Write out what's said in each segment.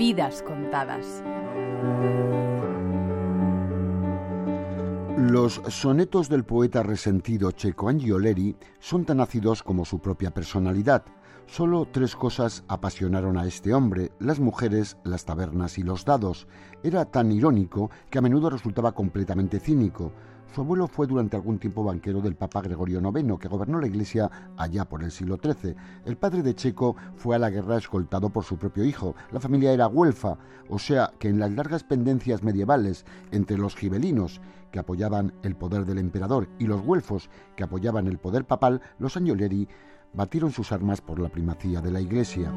Vidas contadas. Los sonetos del poeta resentido Checo Angioleri son tan ácidos como su propia personalidad. Solo tres cosas apasionaron a este hombre, las mujeres, las tabernas y los dados. Era tan irónico que a menudo resultaba completamente cínico. Su abuelo fue durante algún tiempo banquero del Papa Gregorio IX, que gobernó la Iglesia allá por el siglo XIII. El padre de Checo fue a la guerra escoltado por su propio hijo. La familia era güelfa, o sea que en las largas pendencias medievales entre los gibelinos, que apoyaban el poder del emperador, y los güelfos, que apoyaban el poder papal, los Agnoleri batieron sus armas por la primacía de la Iglesia.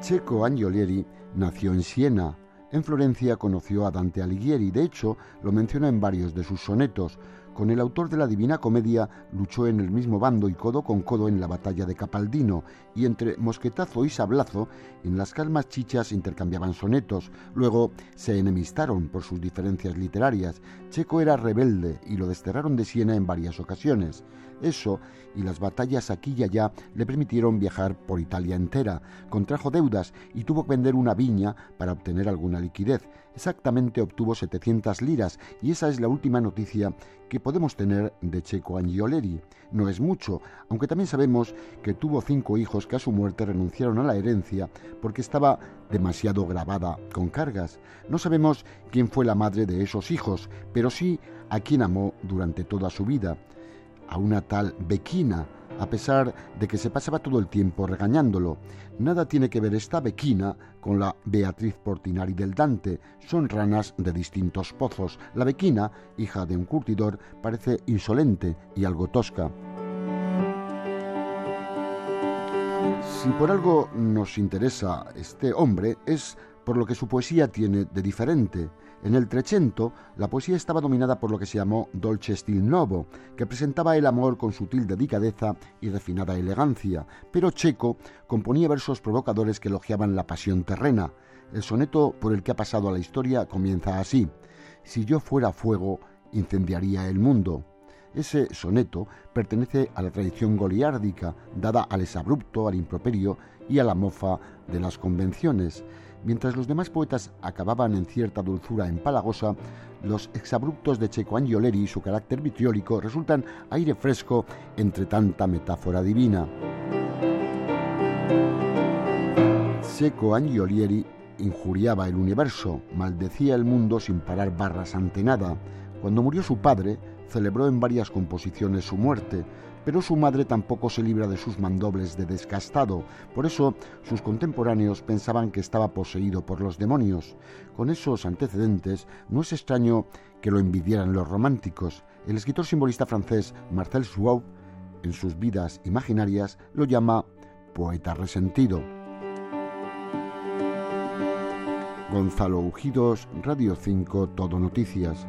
Checo Agnolieri nació en Siena, en Florencia conoció a Dante Alighieri, de hecho lo menciona en varios de sus sonetos. Con el autor de la Divina Comedia luchó en el mismo bando y codo con codo en la batalla de Capaldino, y entre mosquetazo y sablazo, en las calmas chichas intercambiaban sonetos. Luego se enemistaron por sus diferencias literarias. Checo era rebelde y lo desterraron de Siena en varias ocasiones. Eso y las batallas aquí y allá le permitieron viajar por Italia entera. Contrajo deudas y tuvo que vender una viña para obtener alguna liquidez. Exactamente obtuvo 700 liras y esa es la última noticia que podemos tener de Checo Angioleri. No es mucho, aunque también sabemos que tuvo cinco hijos que a su muerte renunciaron a la herencia porque estaba demasiado grabada con cargas. No sabemos quién fue la madre de esos hijos, pero sí a quien amó durante toda su vida a una tal Bequina, a pesar de que se pasaba todo el tiempo regañándolo. Nada tiene que ver esta Bequina con la Beatriz Portinari del Dante, son ranas de distintos pozos. La Bequina, hija de un curtidor, parece insolente y algo tosca. Si por algo nos interesa este hombre es por lo que su poesía tiene de diferente. En el Trecento, la poesía estaba dominada por lo que se llamó dolce stil novo, que presentaba el amor con sutil delicadeza y refinada elegancia, pero Checo componía versos provocadores que elogiaban la pasión terrena. El soneto por el que ha pasado a la historia comienza así: Si yo fuera fuego, incendiaría el mundo. Ese soneto pertenece a la tradición goliárdica, dada al exabrupto, al improperio y a la mofa de las convenciones. Mientras los demás poetas acababan en cierta dulzura empalagosa, los exabruptos de Checo Angioleri y su carácter vitriólico resultan aire fresco entre tanta metáfora divina. Checo Angiolieri injuriaba el universo, maldecía el mundo sin parar barras ante nada. Cuando murió su padre, celebró en varias composiciones su muerte, pero su madre tampoco se libra de sus mandobles de descastado, por eso sus contemporáneos pensaban que estaba poseído por los demonios. Con esos antecedentes, no es extraño que lo envidieran los románticos. El escritor simbolista francés Marcel Schwab, en sus vidas imaginarias, lo llama poeta resentido. Gonzalo Ujidos, Radio 5, Todo Noticias.